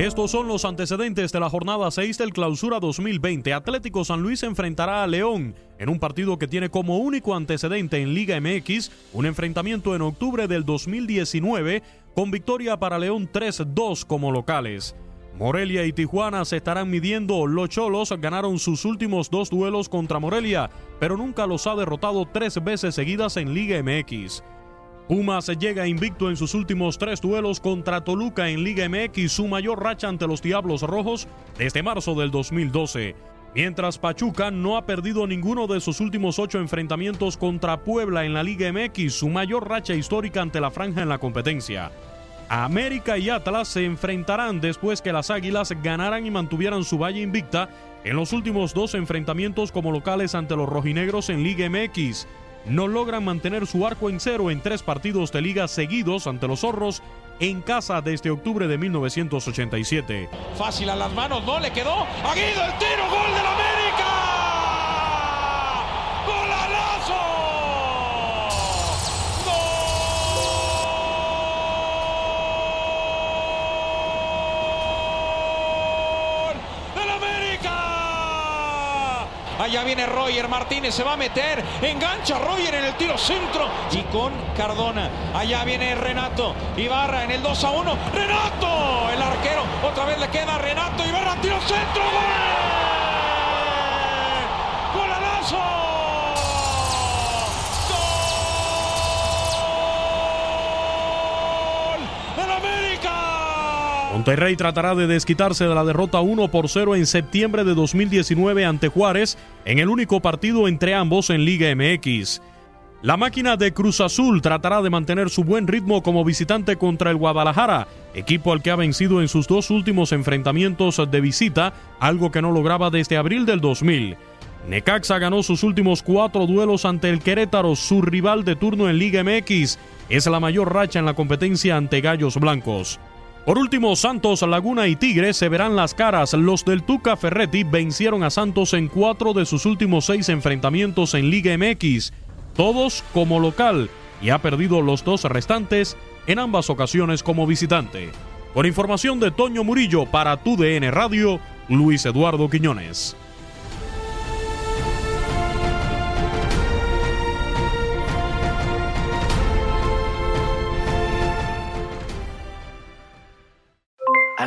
Estos son los antecedentes de la jornada 6 del Clausura 2020. Atlético San Luis enfrentará a León en un partido que tiene como único antecedente en Liga MX un enfrentamiento en octubre del 2019 con victoria para León 3-2 como locales. Morelia y Tijuana se estarán midiendo. Los Cholos ganaron sus últimos dos duelos contra Morelia, pero nunca los ha derrotado tres veces seguidas en Liga MX. Pumas llega invicto en sus últimos tres duelos contra Toluca en Liga MX, su mayor racha ante los Diablos Rojos desde marzo del 2012. Mientras Pachuca no ha perdido ninguno de sus últimos ocho enfrentamientos contra Puebla en la Liga MX, su mayor racha histórica ante la franja en la competencia. América y Atlas se enfrentarán después que las Águilas ganaran y mantuvieran su valla invicta en los últimos dos enfrentamientos como locales ante los rojinegros en Liga MX no logran mantener su arco en cero en tres partidos de liga seguidos ante los zorros en casa desde octubre de 1987. Fácil a las manos, no le quedó. Aguido el tiro, gol del América. ¡Golazo! ¡Gol del América! Allá viene Roger Martínez, se va a meter, engancha Roger en el tiro centro y con Cardona. Allá viene Renato Ibarra en el 2 a 1. Renato, el arquero, otra vez le queda Renato Ibarra, tiro centro, gol. ¡Golalazo! ¡Gol del América! Monterrey tratará de desquitarse de la derrota 1 por 0 en septiembre de 2019 ante Juárez en el único partido entre ambos en Liga MX. La máquina de Cruz Azul tratará de mantener su buen ritmo como visitante contra el Guadalajara, equipo al que ha vencido en sus dos últimos enfrentamientos de visita, algo que no lograba desde abril del 2000. Necaxa ganó sus últimos cuatro duelos ante el Querétaro, su rival de turno en Liga MX. Es la mayor racha en la competencia ante Gallos Blancos. Por último, Santos, Laguna y Tigres se verán las caras. Los del Tuca Ferretti vencieron a Santos en cuatro de sus últimos seis enfrentamientos en Liga MX, todos como local, y ha perdido los dos restantes en ambas ocasiones como visitante. Por información de Toño Murillo para tu DN Radio, Luis Eduardo Quiñones.